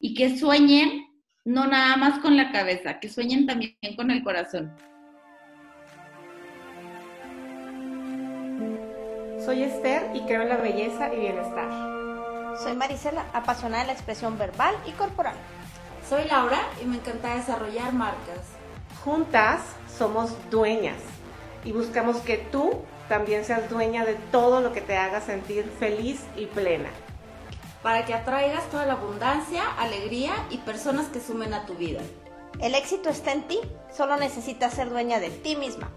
y que sueñen no nada más con la cabeza, que sueñen también con el corazón. Soy Esther y creo en la belleza y bienestar. Soy Marisela, apasionada de la expresión verbal y corporal. Soy Laura y me encanta desarrollar marcas. Juntas somos dueñas y buscamos que tú también seas dueña de todo lo que te haga sentir feliz y plena para que atraigas toda la abundancia, alegría y personas que sumen a tu vida. El éxito está en ti, solo necesitas ser dueña de ti misma.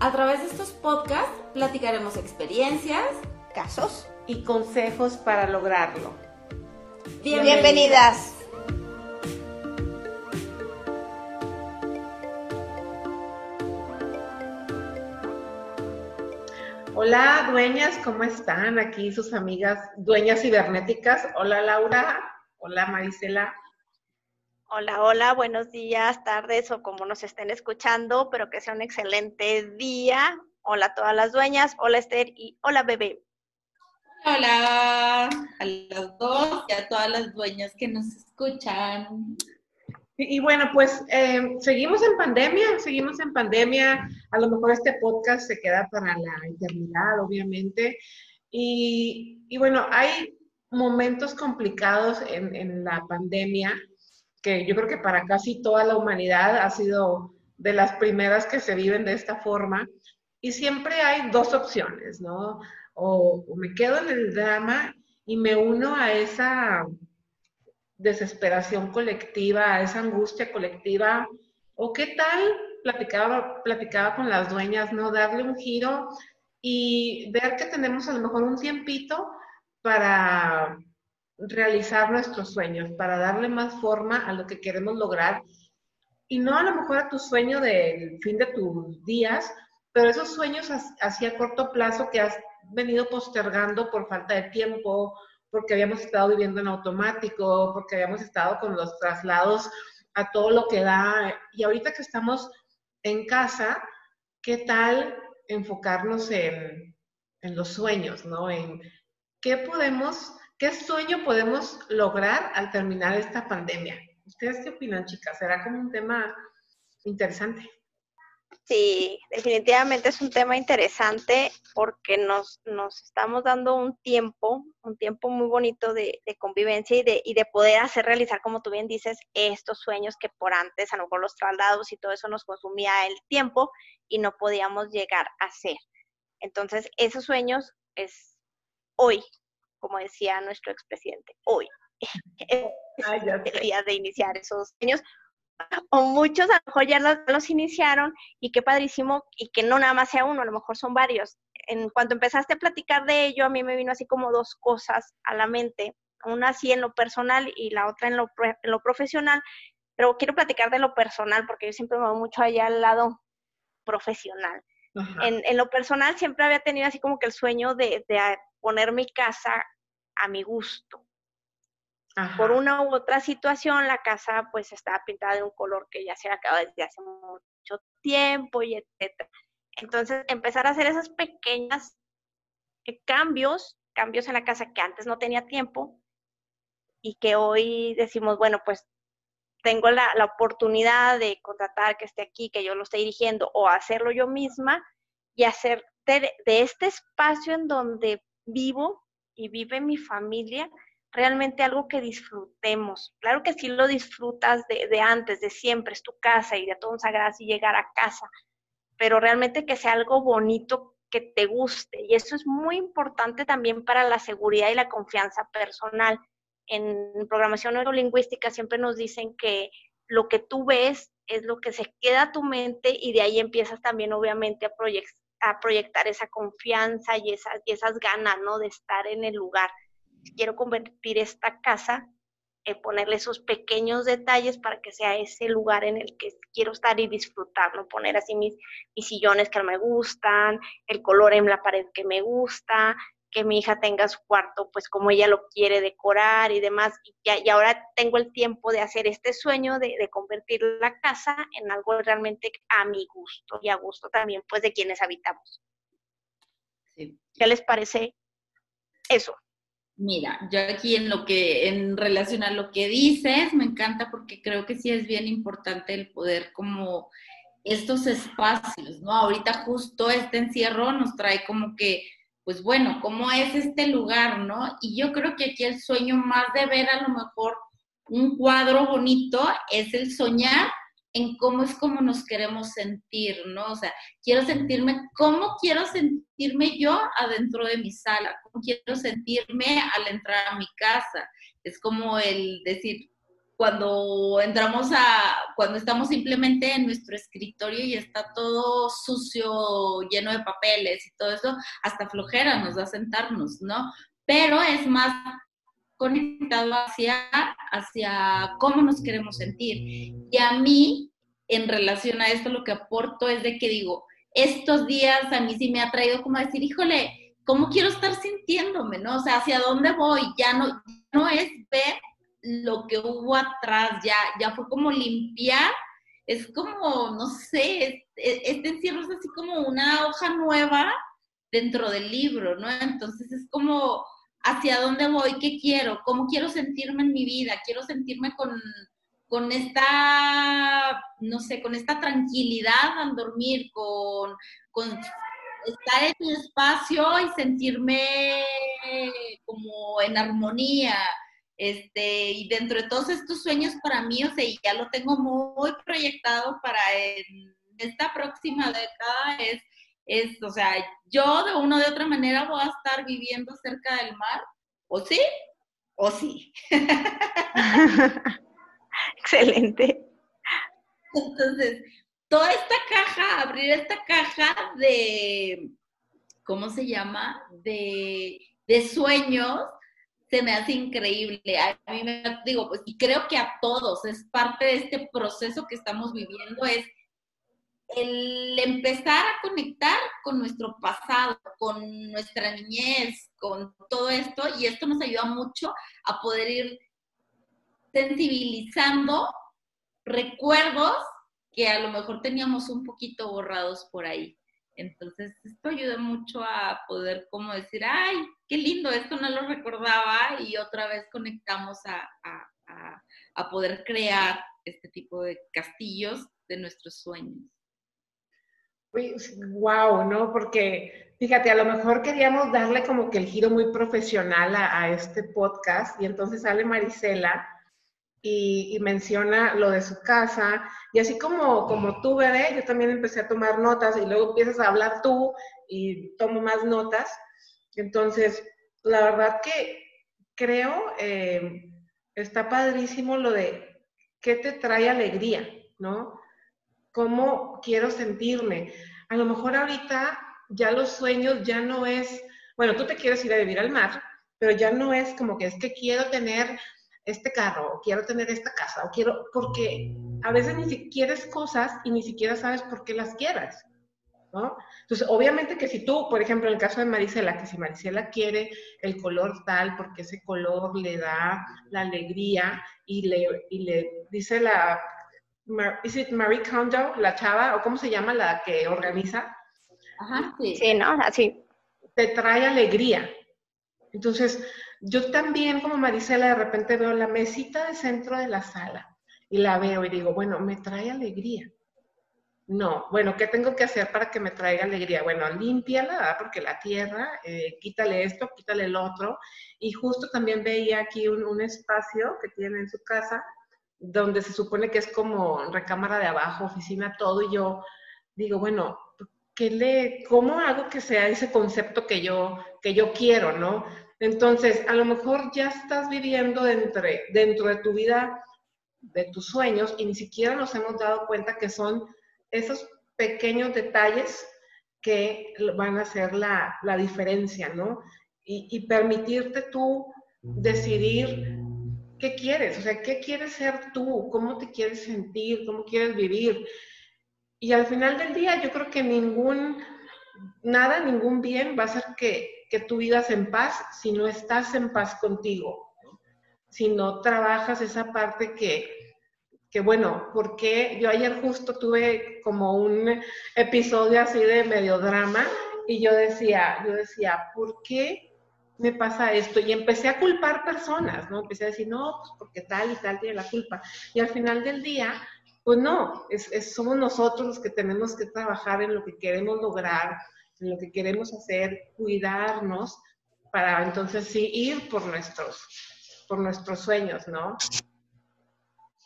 A través de estos podcasts platicaremos experiencias, casos y consejos para lograrlo. Bienvenidas. Hola, dueñas, ¿cómo están? Aquí sus amigas dueñas cibernéticas. Hola, Laura. Hola, Marisela. Hola, hola, buenos días, tardes o como nos estén escuchando, pero que sea un excelente día. Hola a todas las dueñas, hola Esther y hola bebé. Hola a los dos y a todas las dueñas que nos escuchan. Y, bueno, pues eh, seguimos en pandemia, seguimos en pandemia. A lo mejor este podcast se queda para la eternidad, obviamente. Y, bueno, hay momentos complicados en, en, la pandemia que yo creo que para casi toda la humanidad ha sido de las primeras que se viven de esta forma. Y siempre hay dos opciones, ¿no? o me quedo en el drama y me uno a esa desesperación colectiva, a esa angustia colectiva, o qué tal, platicaba, platicaba con las dueñas, ¿no? Darle un giro y ver que tenemos a lo mejor un tiempito para realizar nuestros sueños, para darle más forma a lo que queremos lograr. Y no a lo mejor a tu sueño del fin de tus días, pero esos sueños hacia corto plazo que has venido postergando por falta de tiempo, porque habíamos estado viviendo en automático, porque habíamos estado con los traslados a todo lo que da. Y ahorita que estamos en casa, ¿qué tal enfocarnos en, los sueños, ¿no? En qué podemos, qué sueño podemos lograr al terminar esta pandemia. ¿Ustedes qué opinan, chicas? ¿Será como un tema interesante? Sí, definitivamente es un tema interesante porque nos, nos estamos dando un tiempo, un tiempo muy bonito de, convivencia y de, y de poder hacer realizar, como tú bien dices, estos sueños que por antes, a lo mejor los traslados y todo eso nos consumía el tiempo y no podíamos llegar a hacer. Entonces, esos sueños es hoy, como decía nuestro expresidente, hoy. Ay, día de iniciar esos sueños o muchos a lo mejor ya los, iniciaron y qué padrísimo y que no nada más sea uno, a lo mejor son varios. En cuanto empezaste a platicar de ello, a mí me vino así como dos cosas a la mente, una así en lo personal y la otra en lo, en lo profesional, pero quiero platicar de lo personal porque yo siempre me voy mucho allá al lado profesional. En, en, lo personal siempre había tenido así como que el sueño de, de poner mi casa a mi gusto, por una u otra situación, la casa pues estaba pintada de un color que ya se acabado desde hace mucho tiempo y etcétera. Entonces, empezar a hacer esos pequeños eh, cambios, cambios en la casa que antes no tenía tiempo y que hoy decimos, bueno, pues tengo la, la oportunidad de contratar que esté aquí, que yo lo esté dirigiendo o hacerlo yo misma y hacer de este espacio en donde vivo y vive mi familia, realmente algo que disfrutemos. Claro que sí lo disfrutas de, antes, de siempre, es tu casa y de todos sagradas y llegar a casa, pero realmente que sea algo bonito que te guste. Y eso es muy importante también para la seguridad y la confianza personal. En programación neurolingüística siempre nos dicen que lo que tú ves es lo que se queda a tu mente y de ahí empiezas también obviamente a, a proyectar esa confianza y esas, y esas ganas, ¿no? De estar en el lugar quiero convertir esta casa eh, ponerle esos pequeños detalles para que sea ese lugar en el que quiero estar y disfrutarlo, poner así mis, mis sillones que me gustan, el color en la pared que me gusta, que mi hija tenga su cuarto pues como ella lo quiere decorar y demás. Y, ya, y ahora tengo el tiempo de hacer este sueño de, de, convertir la casa en algo realmente a mi gusto y a gusto también pues de quienes habitamos. Sí. ¿Qué les parece eso? Mira, yo aquí en lo que, en relación a lo que dices, me encanta porque creo que sí es bien importante el poder como estos espacios, ¿no? Ahorita justo este encierro nos trae como que pues bueno, ¿cómo es este lugar, no? Y yo creo que aquí el sueño más de ver a lo mejor un cuadro bonito es el soñar en cómo es como nos queremos sentir, ¿no? O sea, quiero sentirme, ¿cómo quiero sentirme yo adentro de mi sala? ¿Cómo quiero sentirme al entrar a mi casa? Es como el decir, cuando entramos a, cuando estamos simplemente en nuestro escritorio y está todo sucio, lleno de papeles y todo eso, hasta flojera nos da sentarnos, ¿no? Pero es más conectado hacia, hacia cómo nos queremos sentir. Y a mí, en relación a esto, lo que aporto es de que digo, estos días a mí sí me ha traído como a decir, híjole, ¿cómo quiero estar sintiéndome, no? O sea, ¿hacia dónde voy? Ya no, no es ver lo que hubo atrás, ya, ya fue como limpiar, es como, no sé, este encierro es así como una hoja nueva dentro del libro, ¿no? Entonces es como, ¿hacia dónde voy? ¿Qué quiero? ¿Cómo quiero sentirme en mi vida? Quiero sentirme con, con esta, no sé, con esta tranquilidad al dormir, con, con estar en mi espacio y sentirme como en armonía. Este, y dentro de todos estos sueños para mí, o sea, ya lo tengo muy proyectado para esta próxima década, es, es, o sea, yo de una o de otra manera voy a estar viviendo cerca del mar, o sí, o sí. Excelente. Entonces, toda esta caja, abrir esta caja de, ¿cómo se llama? De, de sueños, se me hace increíble. A mí me digo, pues, y creo que a todos es parte de este proceso que estamos viviendo, es el empezar a conectar con nuestro pasado, con nuestra niñez, con todo esto, y esto nos ayuda mucho a poder ir sensibilizando recuerdos que a lo mejor teníamos un poquito borrados por ahí. Entonces, esto ayuda mucho a poder como decir, ay, qué lindo, esto no lo recordaba y otra vez conectamos a, a, a, poder crear este tipo de castillos de nuestros sueños. Wow, ¿no? Porque fíjate, a lo mejor queríamos darle como que el giro muy profesional a, a este podcast y entonces sale Marisela y, menciona lo de su casa. Y así como, como tú, bebé, yo también empecé a tomar notas y luego empiezas a hablar tú y tomo más notas. Entonces, la verdad que creo, eh, está padrísimo lo de qué te trae alegría, ¿no? ¿Cómo quiero sentirme? A lo mejor ahorita ya los sueños ya no es, bueno, tú te quieres ir a vivir al mar, pero ya no es como que es que quiero tener este carro, o quiero tener esta casa, o quiero, porque a veces ni siquiera quieres cosas y ni siquiera sabes por qué las quieres, ¿no? Entonces, obviamente que si tú, por ejemplo, en el caso de Marisela, que si Marisela quiere el color tal, porque ese color le da la alegría y le, y le dice la, ¿es it Marie Kondo, la chava, o cómo se llama la que organiza? Ajá, sí. Sí, ¿no? Así. Te trae alegría. Entonces, yo también como Marisela de repente veo la mesita de centro de la sala y la veo y digo, bueno, me trae alegría. No, bueno, ¿qué tengo que hacer para que me traiga alegría? Bueno, límpiala, porque la tierra, eh, quítale esto, quítale el otro. Y justo también veía aquí un, un, espacio que tiene en su casa, donde se supone que es como recámara de abajo, oficina, todo. Y yo digo, bueno, ¿qué le, ¿cómo hago que sea ese concepto que yo, que yo quiero, no? Entonces, a lo mejor ya estás viviendo entre, dentro de tu vida, de tus sueños, y ni siquiera nos hemos dado cuenta que son esos pequeños detalles que van a hacer la, diferencia, ¿no? Y, permitirte tú decidir ¿qué quieres? O sea, ¿qué quieres ser tú? ¿Cómo te quieres sentir? ¿Cómo quieres vivir? Y al final del día yo creo que ningún, nada, ningún bien va a hacer que, que tú vivas en paz si no estás en paz contigo, si no trabajas esa parte que, que bueno, porque yo ayer justo tuve como un episodio así de medio drama y yo decía, yo decía, ¿por qué me pasa esto? Y empecé a culpar personas, ¿no? Empecé a decir, no, pues porque tal y tal tiene la culpa. Y al final del día, pues no, es, somos nosotros los que tenemos que trabajar en lo que queremos lograr, en lo que queremos hacer, cuidarnos, para entonces sí ir por nuestros, por nuestros sueños, ¿no?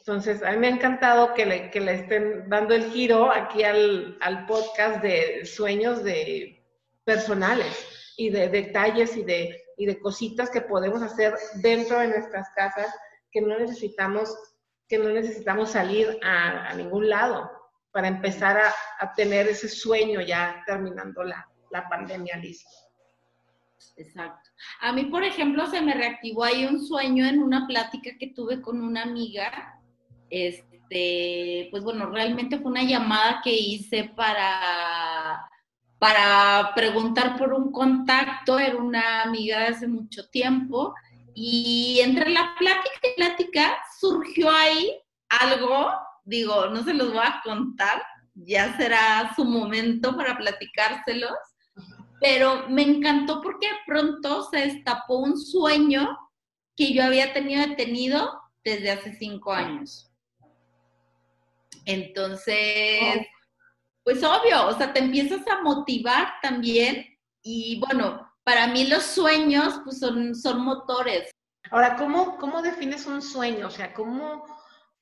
Entonces, a mí me ha encantado que le, que le estén dando el giro aquí al, al podcast de sueños de personales y de detalles y de, y de cositas que podemos hacer dentro de nuestras casas que no necesitamos, que no necesitamos salir a, ningún lado para empezar a, a, tener ese sueño ya terminando la, la pandemia, Liz. Exacto. A mí, por ejemplo, se me reactivó ahí un sueño en una plática que tuve con una amiga. Este, pues bueno, realmente fue una llamada que hice para para preguntar por un contacto, era una amiga de hace mucho tiempo, y entre la plática y plática surgió ahí algo, digo, no se los voy a contar, ya será su momento para platicárselos, pero me encantó porque pronto se destapó un sueño que yo había tenido detenido desde hace cinco años. Entonces, pues obvio, o sea, te empiezas a motivar también y bueno, para mí los sueños pues son, son motores. Ahora, ¿cómo, ¿cómo defines un sueño? O sea, ¿cómo,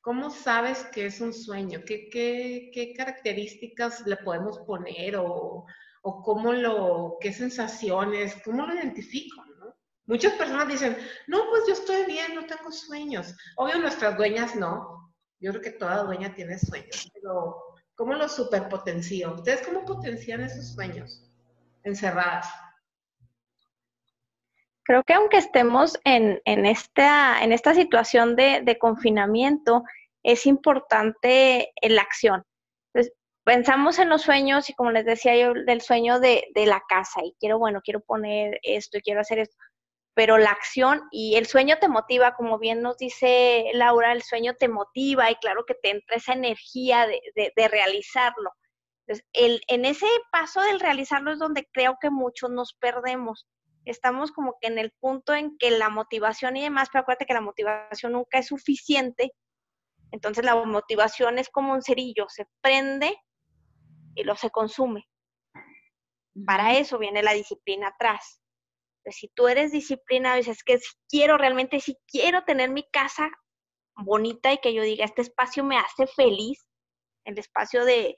cómo sabes que es un sueño? ¿Qué, qué, qué características le podemos poner o, o, cómo lo, qué sensaciones, cómo lo identifico? ¿no? Muchas personas dicen, no, pues yo estoy bien, no tengo sueños. Obvio, nuestras dueñas no. Yo creo que toda dueña tiene sueños, pero ¿Cómo los superpotencio? ¿Ustedes cómo potencian esos sueños encerradas? Creo que aunque estemos en, esta, en esta situación de, confinamiento, es importante la acción. pensamos en los sueños y como les decía yo, del sueño de, de la casa y quiero, bueno, quiero poner esto y quiero hacer esto pero la acción y el sueño te motiva, como bien nos dice Laura, el sueño te motiva y claro que te entra esa energía de, realizarlo. Entonces, el, en ese paso del realizarlo es donde creo que muchos nos perdemos. Estamos como que en el punto en que la motivación y demás, pero acuérdate que la motivación nunca es suficiente. Entonces la motivación es como un cerillo, se prende y lo se consume. Para eso viene la disciplina atrás si tú eres disciplinado y dices que si quiero realmente, si quiero tener mi casa bonita y que yo diga, este espacio me hace feliz, el espacio de,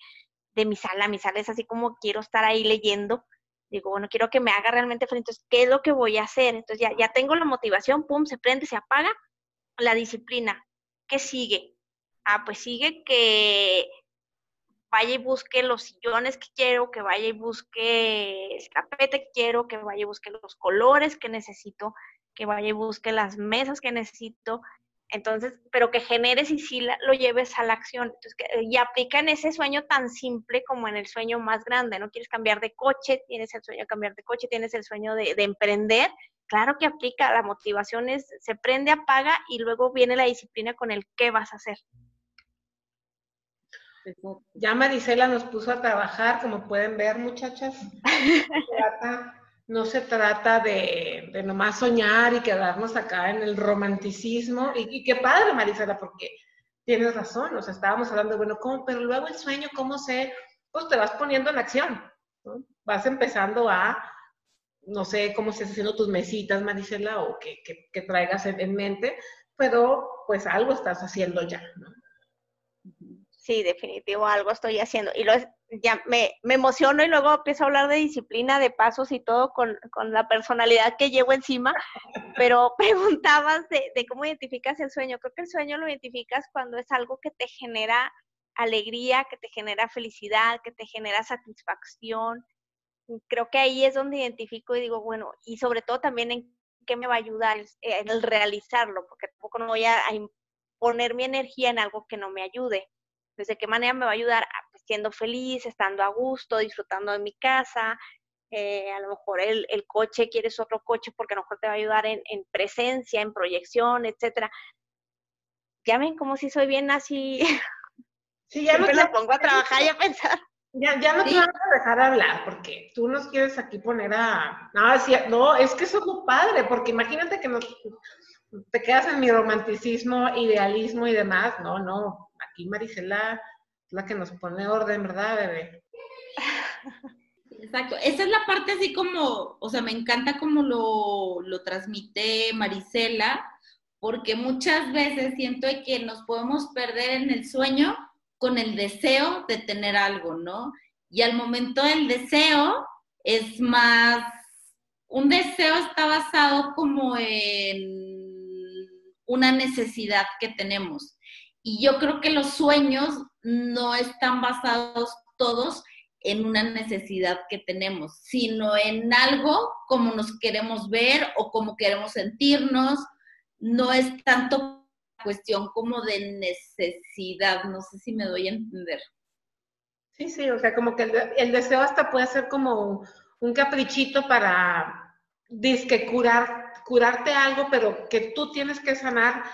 de mi sala, mi sala es así como quiero estar ahí leyendo, digo, bueno, quiero que me haga realmente feliz, entonces, ¿qué es lo que voy a hacer? Entonces ya, ya tengo la motivación, pum, se prende, se apaga, la disciplina. ¿Qué sigue? Ah, pues sigue que vaya y busque los sillones que quiero, que vaya y busque el tapete que quiero, que vaya y busque los colores que necesito, que vaya y busque las mesas que necesito. Entonces, pero que generes y sí lo lleves a la acción. Entonces, y aplica en ese sueño tan simple como en el sueño más grande. No quieres cambiar de coche, tienes el sueño de cambiar de coche, tienes el sueño de, de emprender. Claro que aplica, la motivación es, se prende, apaga y luego viene la disciplina con el qué vas a hacer. Ya Marisela nos puso a trabajar, como pueden ver, muchachas. No se trata, de, de, nomás soñar y quedarnos acá en el romanticismo. Y, qué padre, Marisela, porque tienes razón. O sea, estábamos hablando, bueno, ¿cómo? Pero luego el sueño, ¿cómo se? Pues te vas poniendo en acción. Vas empezando a, no sé cómo estás haciendo tus mesitas, Marisela, o que, que, traigas en, en mente, pero pues algo estás haciendo ya, ¿no? Sí, definitivo, algo estoy haciendo. Y lo, ya me, me, emociono y luego empiezo a hablar de disciplina, de pasos y todo con, con la personalidad que llevo encima. Pero preguntabas de, de, cómo identificas el sueño. Creo que el sueño lo identificas cuando es algo que te genera alegría, que te genera felicidad, que te genera satisfacción. Creo que ahí es donde identifico y digo, bueno, y sobre todo también en qué me va a ayudar el, el realizarlo, porque tampoco no voy a, poner mi energía en algo que no me ayude. ¿Desde qué manera me va a ayudar? Ah, pues, siendo feliz, estando a gusto, disfrutando de mi casa. Eh, a lo mejor el, el, coche, quieres otro coche porque a lo mejor te va a ayudar en, en presencia, en proyección, etcétera. Ya ven como si soy bien así. Sí, ya no te... pongo a trabajar y a pensar. Ya, ya no te vamos a dejar hablar porque tú nos quieres aquí poner a... No, no, es que eso es lo padre, porque imagínate que nos, te quedas en mi romanticismo, idealismo y demás. No, no, aquí Marisela es la que nos pone orden, ¿verdad, bebé? Exacto, esa es la parte así como, o sea, me encanta como lo, lo transmite Marisela, porque muchas veces siento que nos podemos perder en el sueño con el deseo de tener algo, ¿no? Y al momento del deseo es más, un deseo está basado como en una necesidad que tenemos. Y yo creo que los sueños no están basados todos en una necesidad que tenemos, sino en algo como nos queremos ver o como queremos sentirnos. No es tanto cuestión como de necesidad, no sé si me doy a entender. Sí, sí, o sea, como que el, deseo hasta puede ser como un, caprichito para disque curar curarte algo, pero que tú tienes que sanar,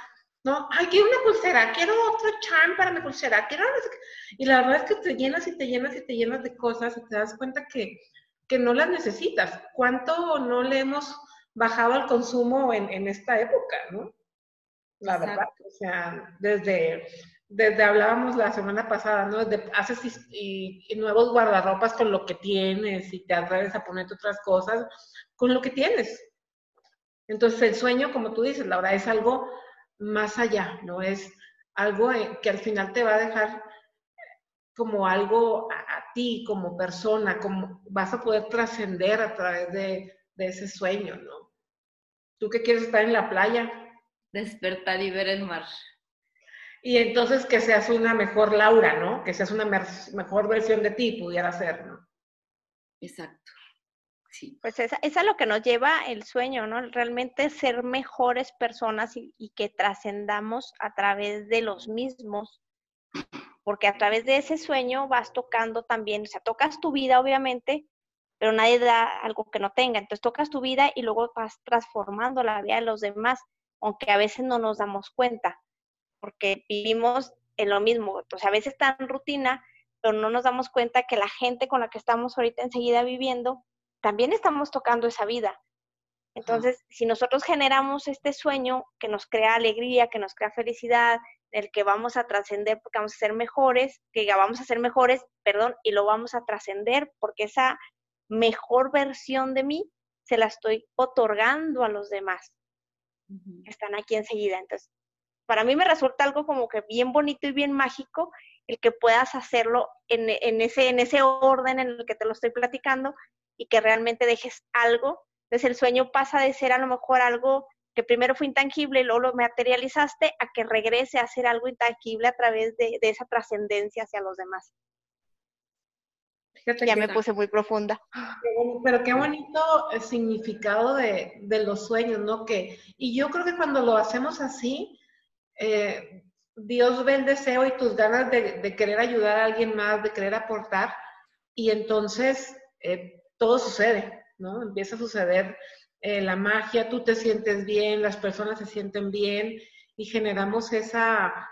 ¿no? Ay, quiero una pulsera, quiero otro charm para mi pulsera, quiero... Y la verdad es que te llenas y te llenas y te llenas de cosas y te das cuenta que, que no las necesitas. ¿Cuánto no le hemos bajado al consumo en, en esta época, no? La verdad, o sea, desde, desde hablábamos la semana pasada, ¿no? De, haces y, y, nuevos guardarropas con lo que tienes y te atreves a ponerte otras cosas con lo que tienes. Entonces el sueño, como tú dices, Laura, es algo más allá, ¿no? Es algo eh, que al final te va a dejar como algo a, ti como persona, como vas a poder trascender a través de, ese sueño, ¿no? ¿Tú qué quieres estar en la playa? Despertar y ver el mar. Y entonces que seas una mejor Laura, ¿no? Que seas una mejor versión de ti, pudiera ser, ¿no? Exacto. Pues esa, es a lo que nos lleva el sueño, ¿no? Realmente ser mejores personas y, que trascendamos a través de los mismos, porque a través de ese sueño vas tocando también, o sea, tocas tu vida obviamente, pero nadie da algo que no tenga, entonces tocas tu vida y luego vas transformando la vida de los demás, aunque a veces no nos damos cuenta, porque vivimos en lo mismo, o sea, a veces en rutina, pero no nos damos cuenta que la gente con la que estamos ahorita enseguida viviendo también estamos tocando esa vida. Entonces, si nosotros generamos este sueño que nos crea alegría, que nos crea felicidad, el que vamos a trascender porque vamos a ser mejores, que vamos a ser mejores, perdón, y lo vamos a trascender porque esa mejor versión de mí se la estoy otorgando a los demás que están aquí enseguida. Entonces, para mí me resulta algo como que bien bonito y bien mágico el que puedas hacerlo en, en, ese, en ese orden en el que te lo estoy platicando y que realmente dejes algo. Entonces el sueño pasa de ser a lo mejor algo que primero fue intangible y luego lo materializaste a que regrese a ser algo intangible a través de, esa trascendencia hacia los demás. ya me puse muy profunda. Pero qué bonito el significado de, los sueños, ¿no? Que, y yo creo que cuando lo hacemos así, eh, Dios ve el deseo y tus ganas de, querer ayudar a alguien más, de querer aportar, y entonces eh, todo sucede, ¿no? Empieza a suceder eh, la magia, tú te sientes bien, las personas se sienten bien y generamos esa,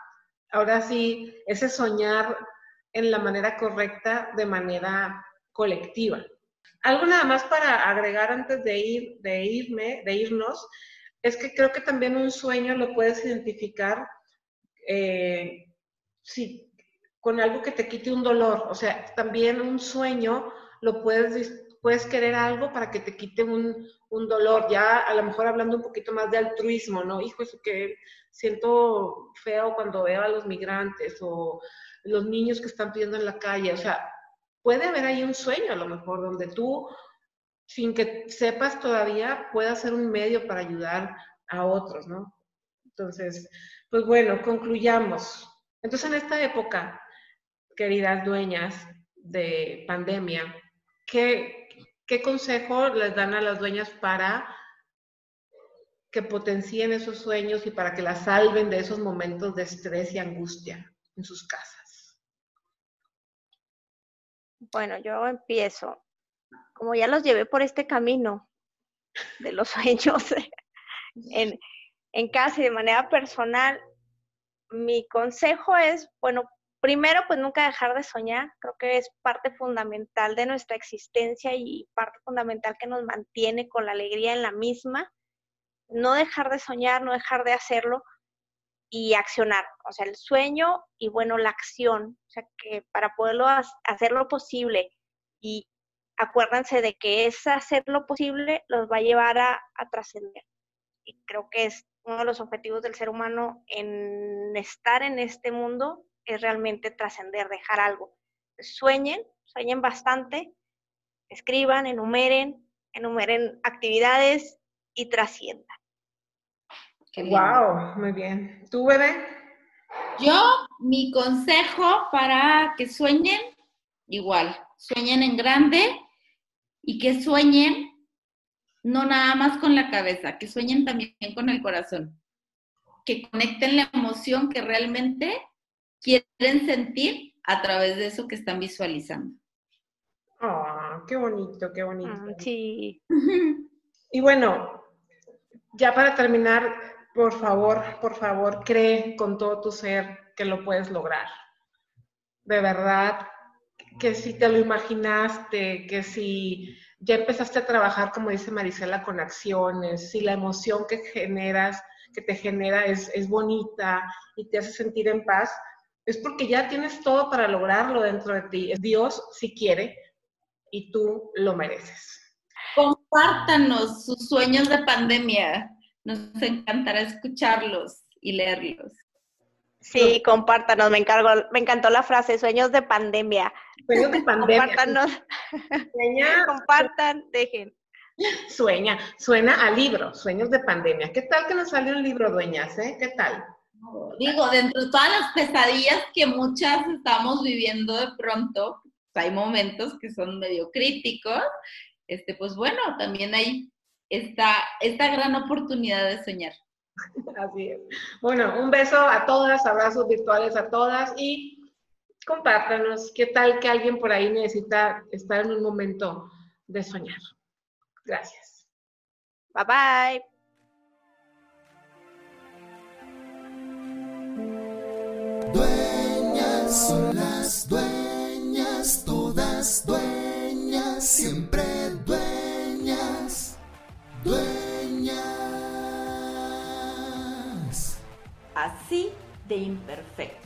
ahora sí, ese soñar en la manera correcta de manera colectiva. Algo nada más para agregar antes de ir, de irme, de irnos, es que creo que también un sueño lo puedes identificar eh, con algo que te quite un dolor. O sea, también un sueño lo puedes puedes querer algo para que te quite un, un, dolor, ya a lo mejor hablando un poquito más de altruismo, ¿no? Hijo, eso que siento feo cuando veo a los migrantes o los niños que están pidiendo en la calle, o sea, puede haber ahí un sueño a lo mejor donde tú, sin que sepas todavía, puedas ser un medio para ayudar a otros, ¿no? Entonces, pues bueno, concluyamos. Entonces, en esta época, queridas dueñas de pandemia, ¿qué, ¿qué consejo les dan a las dueñas para que potencien esos sueños y para que la salven de esos momentos de estrés y angustia en sus casas? Bueno, yo empiezo. Como ya los llevé por este camino de los sueños en, en casa y de manera personal, mi consejo es, bueno, primero, pues nunca dejar de soñar. Creo que es parte fundamental de nuestra existencia y parte fundamental que nos mantiene con la alegría en la misma no dejar de soñar, no dejar de hacerlo y accionar, o sea, el sueño y bueno, la acción, o sea, que para poderlo hacer lo posible y acuérdense de que ese hacer lo posible los va a llevar a, a trascender. Y creo que es uno de los objetivos del ser humano en estar en este mundo, es realmente trascender, dejar algo. Sueñen, sueñen bastante, escriban, enumeren, enumeren actividades y trasciendan. Wow, muy bien. ¿Tú, bebé? Yo, mi consejo para que sueñen, igual, sueñen en grande y que sueñen no nada más con la cabeza, que sueñen también con el corazón, que conecten la emoción que realmente quieren sentir a través de eso que están visualizando. Ah, qué bonito, qué bonito. Ah, sí. Y bueno, ya para terminar, por favor, por favor, cree con todo tu ser que lo puedes lograr. De verdad, que si te lo imaginaste, que si ya empezaste a trabajar, como dice Marisela, con acciones, si la emoción que generas, que te genera es, es bonita y te hace sentir en paz, es porque ya tienes todo para lograrlo dentro de ti. Dios si quiere y tú lo mereces. Compártanos sus sueños de pandemia. Nos encantará escucharlos y leerlos. Sí, compártanos, me, encargo, me encantó la frase, sueños de pandemia. Sueños de pandemia. Compártanos. Sueña, Compartan, dejen. Sueña, suena a libro, sueños de pandemia. ¿Qué tal que nos sale un libro, dueñas? Eh? ¿Qué tal? Digo, dentro de todas las pesadillas que muchas estamos viviendo de pronto, hay momentos que son medio críticos, este, pues bueno, también hay esta, esta gran oportunidad de soñar. Así es. Bueno, un beso a todas, abrazos virtuales a todas y compártanos qué tal que alguien por ahí necesita estar en un momento de soñar. Gracias. Bye bye. Son las dueñas, todas dueñas, siempre dueñas, dueñas. Así de imperfectas.